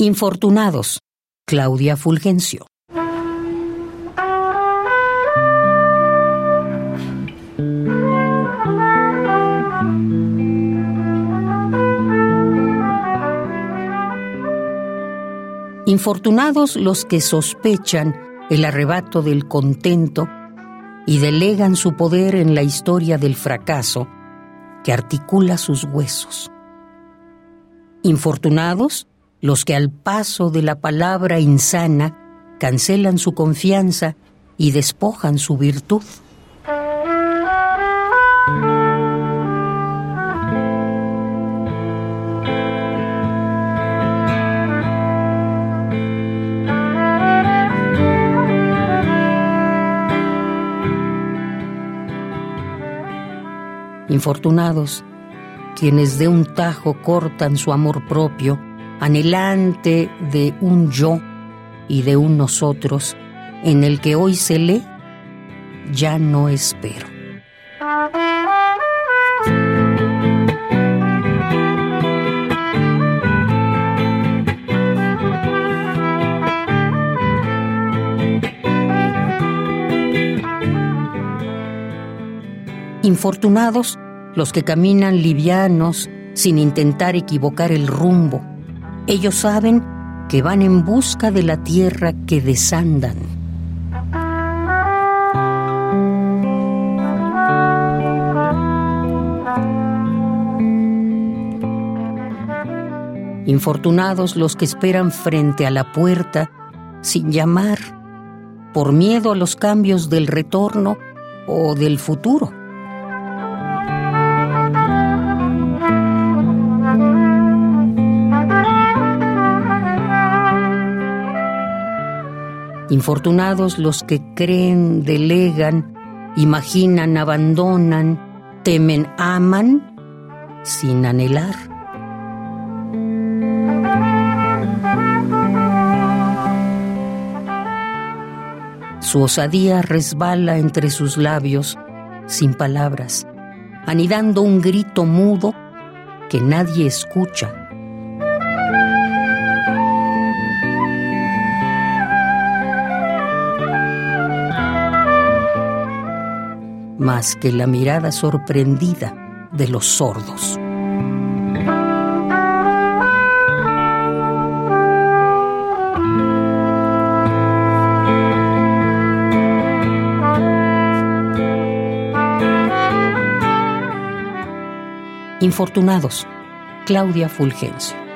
Infortunados, Claudia Fulgencio. Infortunados los que sospechan el arrebato del contento y delegan su poder en la historia del fracaso que articula sus huesos. Infortunados los que al paso de la palabra insana cancelan su confianza y despojan su virtud. Infortunados, quienes de un tajo cortan su amor propio, anhelante de un yo y de un nosotros, en el que hoy se lee, ya no espero. Infortunados los que caminan livianos sin intentar equivocar el rumbo. Ellos saben que van en busca de la tierra que desandan. Infortunados los que esperan frente a la puerta sin llamar, por miedo a los cambios del retorno o del futuro. Infortunados los que creen, delegan, imaginan, abandonan, temen, aman, sin anhelar. Su osadía resbala entre sus labios, sin palabras, anidando un grito mudo que nadie escucha más que la mirada sorprendida de los sordos. Infortunados, Claudia Fulgencio.